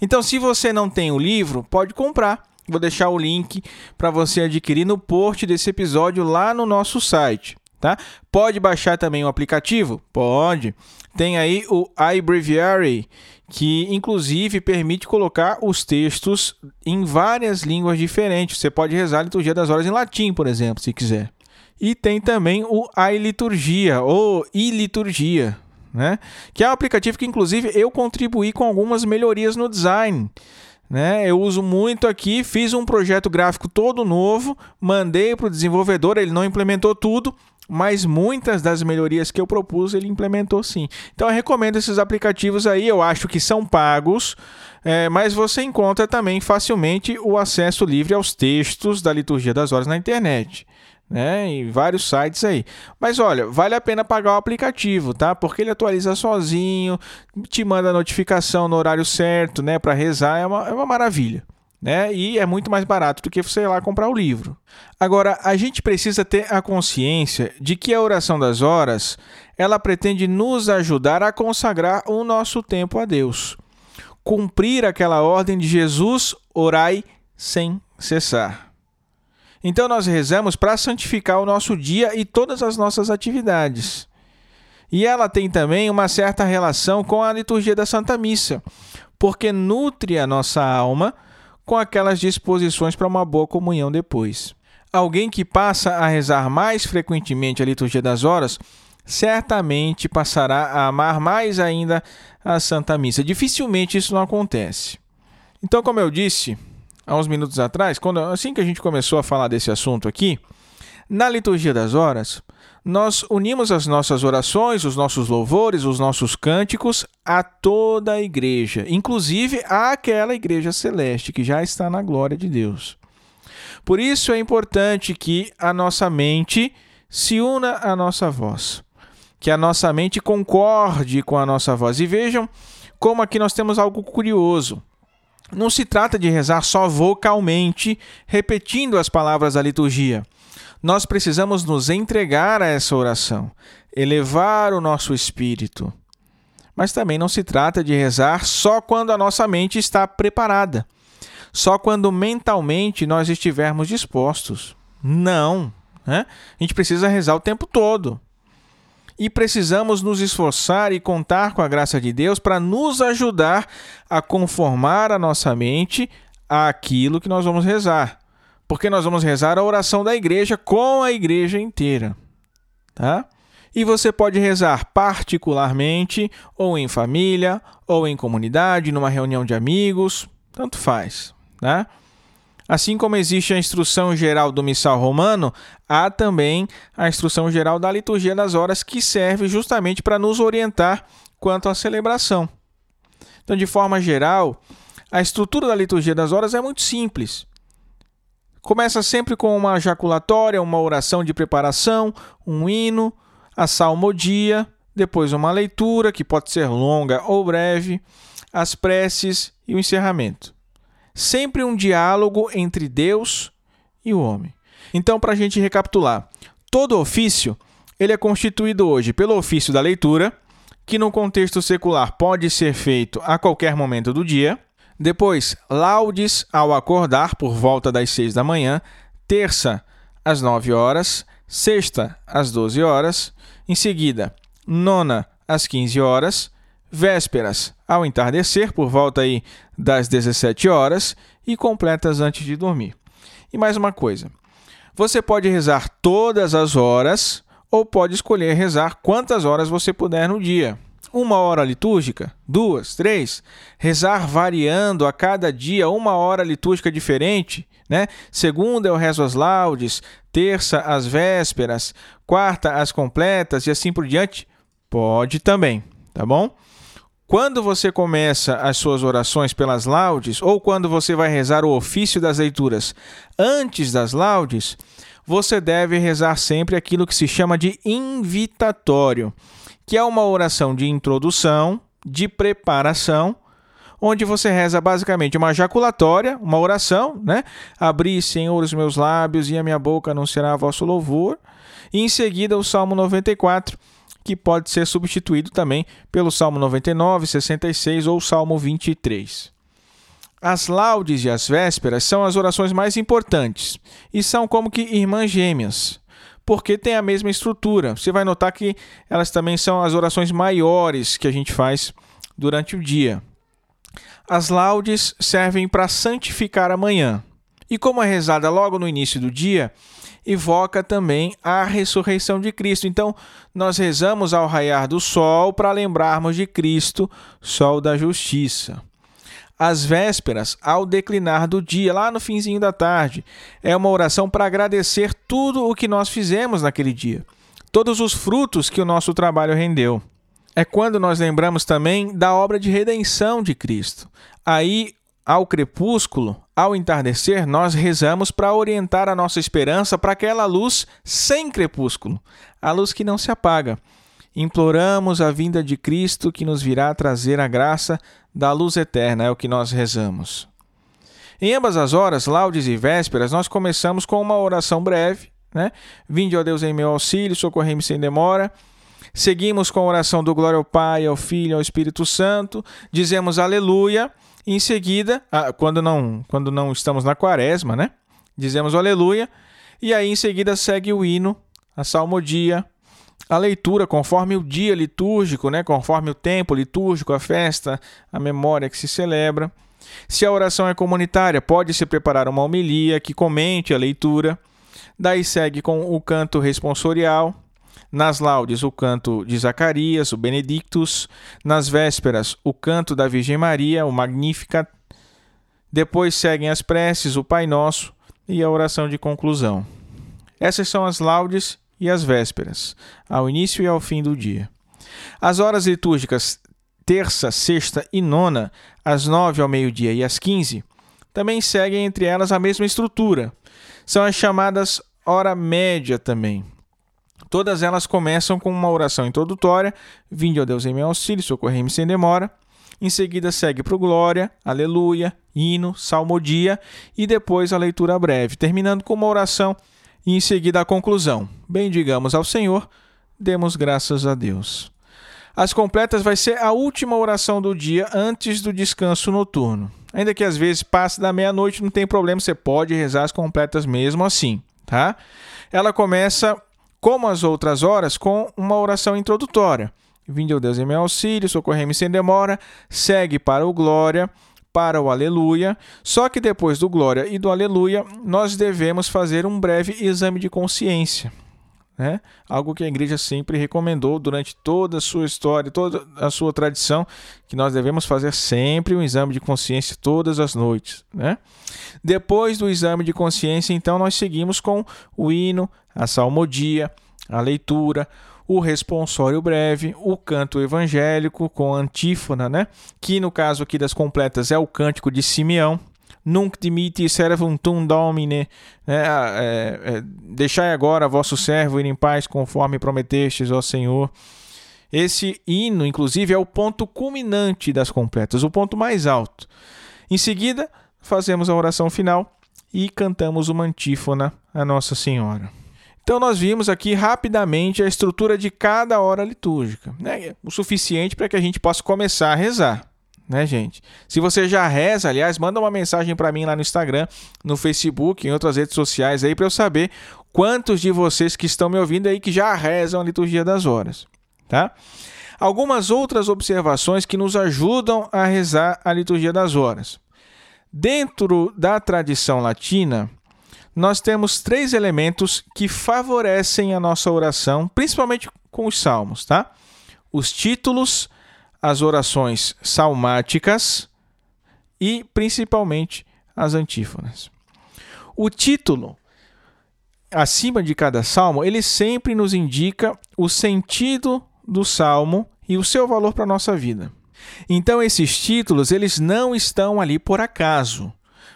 A: Então, se você não tem o livro, pode comprar. Vou deixar o link para você adquirir no post desse episódio lá no nosso site tá? Pode baixar também o aplicativo? Pode. Tem aí o iBreviary, que inclusive permite colocar os textos em várias línguas diferentes. Você pode rezar a liturgia das horas em latim, por exemplo, se quiser. E tem também o iLiturgia ou iLiturgia, né? Que é um aplicativo que inclusive eu contribuí com algumas melhorias no design. Né? Eu uso muito aqui, fiz um projeto gráfico todo novo, mandei para o desenvolvedor, ele não implementou tudo, mas muitas das melhorias que eu propus ele implementou sim. Então eu recomendo esses aplicativos aí, eu acho que são pagos, é, mas você encontra também facilmente o acesso livre aos textos da liturgia das horas na internet. Né, em vários sites aí. Mas olha, vale a pena pagar o aplicativo, tá? Porque ele atualiza sozinho, te manda notificação no horário certo, né? Para rezar é uma, é uma maravilha né? E é muito mais barato do que você ir lá comprar o livro. Agora, a gente precisa ter a consciência de que a oração das horas, ela pretende nos ajudar a consagrar o nosso tempo a Deus. Cumprir aquela ordem de Jesus, orai sem cessar. Então nós rezamos para santificar o nosso dia e todas as nossas atividades. E ela tem também uma certa relação com a liturgia da Santa Missa, porque nutre a nossa alma com aquelas disposições para uma boa comunhão depois. Alguém que passa a rezar mais frequentemente a liturgia das horas certamente passará a amar mais ainda a Santa Missa. Dificilmente isso não acontece. Então, como eu disse há uns minutos atrás, quando assim que a gente começou a falar desse assunto aqui, na liturgia das horas, nós unimos as nossas orações, os nossos louvores, os nossos cânticos a toda a igreja, inclusive àquela igreja celeste que já está na glória de Deus. Por isso é importante que a nossa mente se una à nossa voz, que a nossa mente concorde com a nossa voz. E vejam como aqui nós temos algo curioso. Não se trata de rezar só vocalmente, repetindo as palavras da liturgia nós precisamos nos entregar a essa oração, elevar o nosso espírito. Mas também não se trata de rezar só quando a nossa mente está preparada, só quando mentalmente nós estivermos dispostos. Não. Né? A gente precisa rezar o tempo todo. E precisamos nos esforçar e contar com a graça de Deus para nos ajudar a conformar a nossa mente àquilo que nós vamos rezar porque nós vamos rezar a oração da igreja com a igreja inteira, tá? E você pode rezar particularmente, ou em família, ou em comunidade, numa reunião de amigos, tanto faz, tá? Assim como existe a instrução geral do missal romano, há também a instrução geral da liturgia das horas, que serve justamente para nos orientar quanto à celebração. Então, de forma geral, a estrutura da liturgia das horas é muito simples. Começa sempre com uma jaculatória, uma oração de preparação, um hino, a salmodia, depois uma leitura, que pode ser longa ou breve, as preces e o encerramento. Sempre um diálogo entre Deus e o homem. Então, para a gente recapitular, todo ofício ele é constituído hoje pelo ofício da leitura, que no contexto secular pode ser feito a qualquer momento do dia. Depois, laudes ao acordar por volta das seis da manhã, terça às nove horas, sexta às doze horas, em seguida, nona às quinze horas, vésperas ao entardecer por volta aí das 17 horas e completas antes de dormir. E mais uma coisa, você pode rezar todas as horas ou pode escolher rezar quantas horas você puder no dia. Uma hora litúrgica, duas, três, rezar variando a cada dia uma hora litúrgica diferente, né? Segunda eu rezo as laudes, terça as vésperas, quarta as completas e assim por diante. Pode também, tá bom? Quando você começa as suas orações pelas laudes, ou quando você vai rezar o ofício das leituras antes das laudes, você deve rezar sempre aquilo que se chama de invitatório, que é uma oração de introdução, de preparação, onde você reza basicamente uma jaculatória, uma oração, né? Abri, Senhor, os meus lábios e a minha boca anunciará vosso louvor. E em seguida o Salmo 94, que pode ser substituído também pelo Salmo 99, 66 ou Salmo 23. As laudes e as vésperas são as orações mais importantes e são como que irmãs gêmeas, porque tem a mesma estrutura. Você vai notar que elas também são as orações maiores que a gente faz durante o dia. As laudes servem para santificar a manhã. E como é rezada logo no início do dia, evoca também a ressurreição de Cristo. Então, nós rezamos ao raiar do sol para lembrarmos de Cristo, sol da justiça às vésperas, ao declinar do dia, lá no finzinho da tarde. É uma oração para agradecer tudo o que nós fizemos naquele dia, todos os frutos que o nosso trabalho rendeu. É quando nós lembramos também da obra de redenção de Cristo. Aí, ao crepúsculo, ao entardecer, nós rezamos para orientar a nossa esperança para aquela luz sem crepúsculo, a luz que não se apaga. Imploramos a vinda de Cristo que nos virá trazer a graça da luz eterna, é o que nós rezamos. Em ambas as horas, laudes e vésperas, nós começamos com uma oração breve, né? Vinde, ó Deus, em meu auxílio, socorrei-me sem demora. Seguimos com a oração do Glória ao Pai, ao Filho ao Espírito Santo. Dizemos aleluia. Em seguida, quando não, quando não estamos na quaresma, né? Dizemos aleluia. E aí em seguida segue o hino, a salmodia, a leitura conforme o dia litúrgico, né, conforme o tempo litúrgico, a festa, a memória que se celebra. Se a oração é comunitária, pode-se preparar uma homilia que comente a leitura. Daí segue com o canto responsorial. Nas laudes, o canto de Zacarias, o Benedictus. Nas vésperas, o canto da Virgem Maria, o Magnificat. Depois seguem as preces, o Pai Nosso e a oração de conclusão. Essas são as laudes e as vésperas, ao início e ao fim do dia. As horas litúrgicas terça, sexta e nona, às nove ao meio-dia e às quinze, também seguem entre elas a mesma estrutura. São as chamadas hora média também. Todas elas começam com uma oração introdutória, Vinde, ó Deus, em meu auxílio, socorrei-me sem demora. Em seguida segue para o Glória, Aleluia, Hino, Salmodia e depois a leitura breve, terminando com uma oração e em seguida a conclusão: Bendigamos ao Senhor, demos graças a Deus. As completas vai ser a última oração do dia antes do descanso noturno. Ainda que às vezes passe da meia-noite, não tem problema, você pode rezar as completas mesmo assim, tá? Ela começa, como as outras horas, com uma oração introdutória. Vinde, ao Deus, em meu auxílio, socorrei-me sem demora. Segue para o Glória para o Aleluia. Só que depois do Glória e do Aleluia, nós devemos fazer um breve exame de consciência. Né? Algo que a igreja sempre recomendou durante toda a sua história, toda a sua tradição, que nós devemos fazer sempre um exame de consciência todas as noites. Né? Depois do exame de consciência, então, nós seguimos com o hino, a salmodia, a leitura, o responsório breve, o canto evangélico com antífona, né? que no caso aqui das completas é o cântico de Simeão, Nunc dimiti servum tum domine, né? é, é, deixai agora vosso servo ir em paz conforme prometestes, ó Senhor. Esse hino, inclusive, é o ponto culminante das completas, o ponto mais alto. Em seguida, fazemos a oração final e cantamos uma antífona a Nossa Senhora. Então, nós vimos aqui rapidamente a estrutura de cada hora litúrgica, né? o suficiente para que a gente possa começar a rezar. Né, gente? Se você já reza, aliás, manda uma mensagem para mim lá no Instagram, no Facebook, em outras redes sociais aí para eu saber quantos de vocês que estão me ouvindo aí que já rezam a liturgia das horas, tá? Algumas outras observações que nos ajudam a rezar a liturgia das horas. Dentro da tradição latina, nós temos três elementos que favorecem a nossa oração, principalmente com os salmos, tá? Os títulos, as orações salmáticas e principalmente as antífonas. O título acima de cada salmo, ele sempre nos indica o sentido do salmo e o seu valor para a nossa vida. Então esses títulos, eles não estão ali por acaso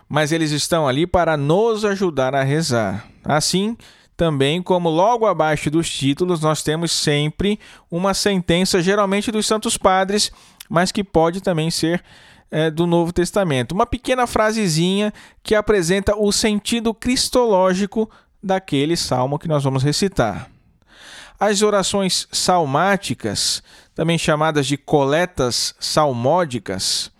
A: mas eles estão ali para nos ajudar a rezar. Assim, também, como logo abaixo dos títulos, nós temos sempre uma sentença, geralmente dos Santos Padres, mas que pode também ser é, do Novo Testamento. Uma pequena frasezinha que apresenta o sentido cristológico daquele salmo que nós vamos recitar. As orações salmáticas, também chamadas de coletas salmódicas,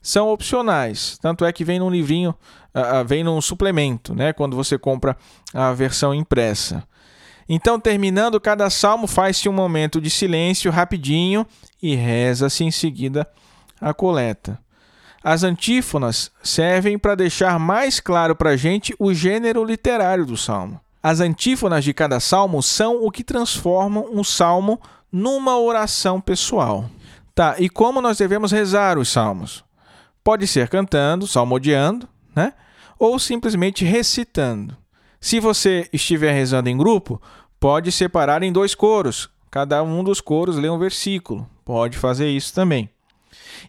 A: são opcionais. Tanto é que vem num livrinho, uh, vem num suplemento, né? Quando você compra a versão impressa. Então, terminando cada salmo, faz-se um momento de silêncio rapidinho e reza-se em seguida a coleta. As antífonas servem para deixar mais claro para a gente o gênero literário do salmo. As antífonas de cada salmo são o que transformam um salmo numa oração pessoal. Tá, e como nós devemos rezar os salmos? Pode ser cantando, salmodiando, né? Ou simplesmente recitando. Se você estiver rezando em grupo, pode separar em dois coros. Cada um dos coros lê um versículo. Pode fazer isso também.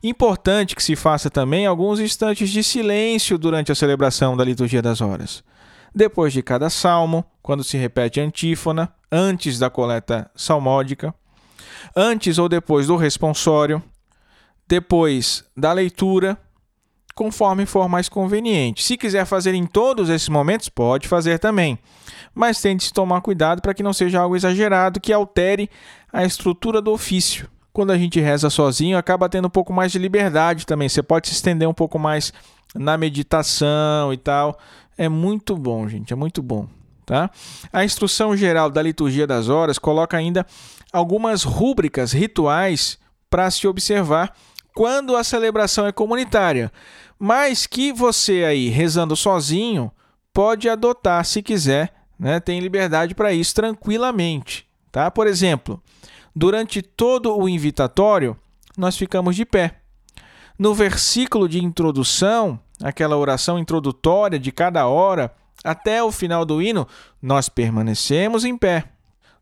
A: Importante que se faça também alguns instantes de silêncio durante a celebração da liturgia das horas. Depois de cada salmo, quando se repete a antífona, antes da coleta salmódica, antes ou depois do responsório, depois da leitura conforme for mais conveniente. Se quiser fazer em todos esses momentos, pode fazer também. Mas tente tomar cuidado para que não seja algo exagerado que altere a estrutura do ofício. Quando a gente reza sozinho, acaba tendo um pouco mais de liberdade também. Você pode se estender um pouco mais na meditação e tal. É muito bom, gente, é muito bom. Tá? A instrução geral da liturgia das horas coloca ainda algumas rúbricas rituais para se observar quando a celebração é comunitária mas que você aí rezando sozinho pode adotar se quiser, né? Tem liberdade para isso tranquilamente, tá? Por exemplo, durante todo o invitatório, nós ficamos de pé. No versículo de introdução, aquela oração introdutória de cada hora, até o final do hino, nós permanecemos em pé.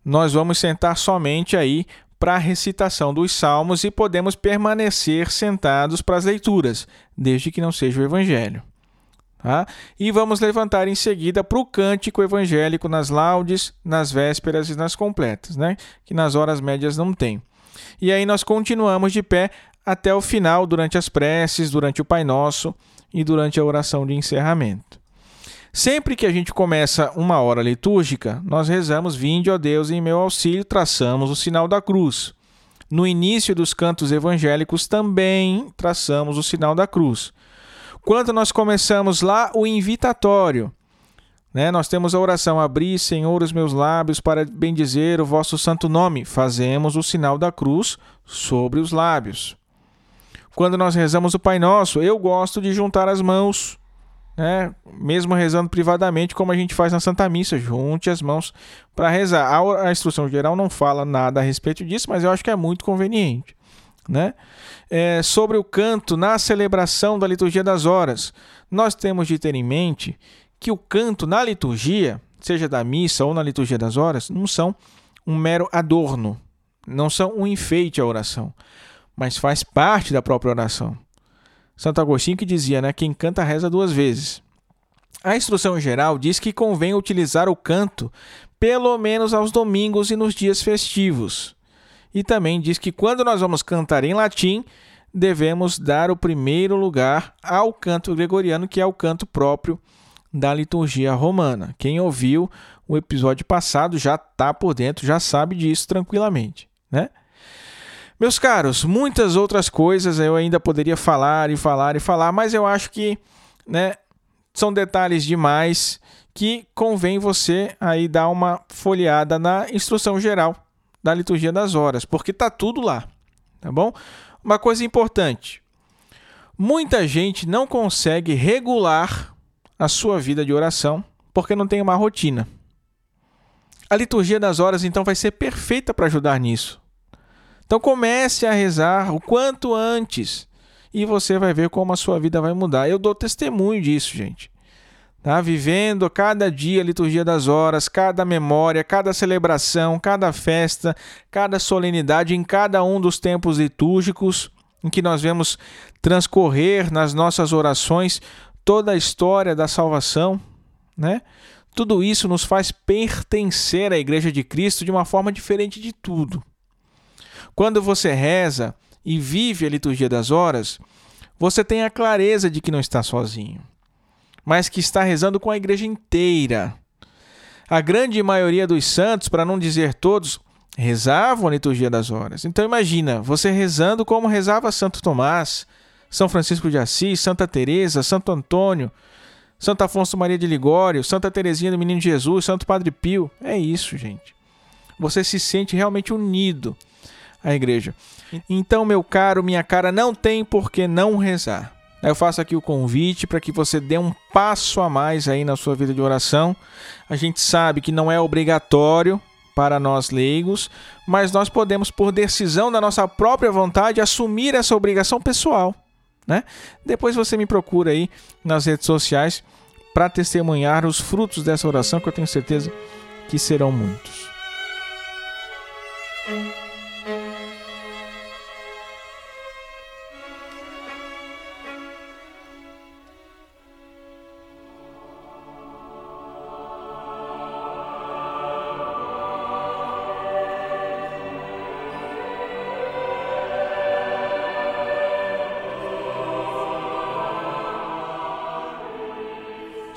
A: Nós vamos sentar somente aí para a recitação dos salmos e podemos permanecer sentados para as leituras, desde que não seja o evangelho. Tá? E vamos levantar em seguida para o cântico evangélico nas laudes, nas vésperas e nas completas, né? que nas horas médias não tem. E aí nós continuamos de pé até o final, durante as preces, durante o Pai Nosso e durante a oração de encerramento. Sempre que a gente começa uma hora litúrgica, nós rezamos Vinde, ó Deus, em meu auxílio, traçamos o sinal da cruz. No início dos cantos evangélicos também traçamos o sinal da cruz. Quando nós começamos lá o invitatório, né, nós temos a oração: Abri, Senhor, os meus lábios para bendizer o vosso santo nome. Fazemos o sinal da cruz sobre os lábios. Quando nós rezamos o Pai Nosso, eu gosto de juntar as mãos né? mesmo rezando privadamente, como a gente faz na Santa Missa, junte as mãos para rezar. A, a, instrução geral não fala nada a respeito disso, mas eu acho que é muito conveniente. Né? É, sobre o canto na celebração da liturgia das horas, nós temos de ter em mente que o canto na liturgia, seja da missa ou na liturgia das horas, não são um mero adorno, não são um enfeite à oração, mas faz parte da própria oração. Santo Agostinho que dizia, né, quem canta reza duas vezes. A instrução geral diz que convém utilizar o canto pelo menos aos domingos e nos dias festivos. E também diz que quando nós vamos cantar em latim, devemos dar o primeiro lugar ao canto gregoriano, que é o canto próprio da liturgia romana. Quem ouviu o episódio passado já está por dentro, já sabe disso tranquilamente, né? Meus caros, muitas outras coisas eu ainda poderia falar e falar e falar, mas eu acho que, né, são detalhes demais que convém você aí dar uma folheada na instrução geral da liturgia das horas, porque tá tudo lá, tá bom? Uma coisa importante: muita gente não consegue regular a sua vida de oração porque não tem uma rotina. A liturgia das horas então vai ser perfeita para ajudar nisso. Então comece a rezar o quanto antes e você vai ver como a sua vida vai mudar. Eu dou testemunho disso, gente. Tá? Vivendo cada dia a liturgia das horas, cada memória, cada celebração, cada festa, cada solenidade, em cada um dos tempos litúrgicos em que nós vemos transcorrer nas nossas orações toda a história da salvação, né? Tudo isso nos faz pertencer à Igreja de Cristo de uma forma diferente de tudo. Quando você reza e vive a liturgia das horas, você tem a clareza de que não está sozinho mas que está rezando com a igreja inteira. A grande maioria dos santos, para não dizer todos, rezavam a liturgia das horas. Então imagina, você rezando como rezava Santo Tomás, São Francisco de Assis, Santa Teresa, Santo Antônio, Santo Afonso Maria de Ligório, Santa Teresinha do Menino Jesus, Santo Padre Pio. É isso, gente. Você se sente realmente unido à igreja. Então, meu caro, minha cara, não tem por que não rezar. Eu faço aqui o convite para que você dê um passo a mais aí na sua vida de oração. A gente sabe que não é obrigatório para nós leigos, mas nós podemos, por decisão da nossa própria vontade, assumir essa obrigação pessoal. Né? Depois você me procura aí nas redes sociais para testemunhar os frutos dessa oração, que eu tenho certeza que serão muitos.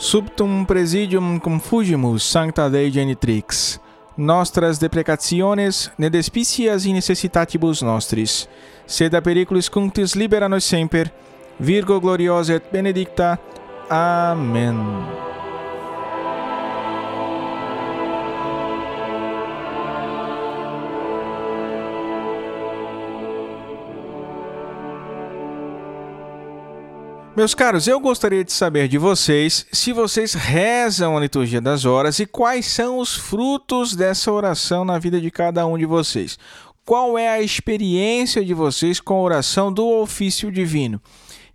A: Subtum presidium confugimus sancta Dei genitrix. Nostras deprecationes ne despicias in necessitatibus nostris. Sed a periculis cunctis libera nos semper. Virgo gloriosa et benedicta. Amen. Meus caros, eu gostaria de saber de vocês se vocês rezam a liturgia das horas e quais são os frutos dessa oração na vida de cada um de vocês. Qual é a experiência de vocês com a oração do ofício divino?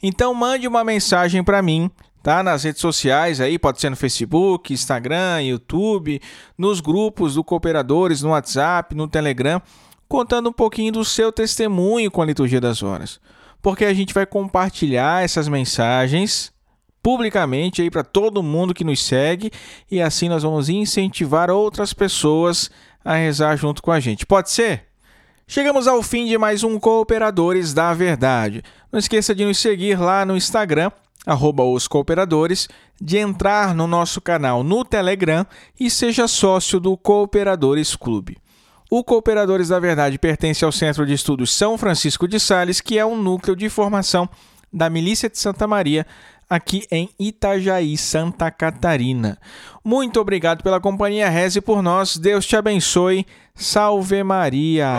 A: Então mande uma mensagem para mim, tá? Nas redes sociais aí, pode ser no Facebook, Instagram, YouTube, nos grupos do Cooperadores, no WhatsApp, no Telegram, contando um pouquinho do seu testemunho com a liturgia das horas porque a gente vai compartilhar essas mensagens publicamente aí para todo mundo que nos segue e assim nós vamos incentivar outras pessoas a rezar junto com a gente. Pode ser? Chegamos ao fim de mais um Cooperadores da Verdade. Não esqueça de nos seguir lá no Instagram, arroba os cooperadores, de entrar no nosso canal no Telegram e seja sócio do Cooperadores Clube. O Cooperadores da Verdade pertence ao Centro de Estudos São Francisco de Sales, que é um núcleo de formação da Milícia de Santa Maria, aqui em Itajaí, Santa Catarina. Muito obrigado pela companhia, reze por nós, Deus te abençoe, salve Maria!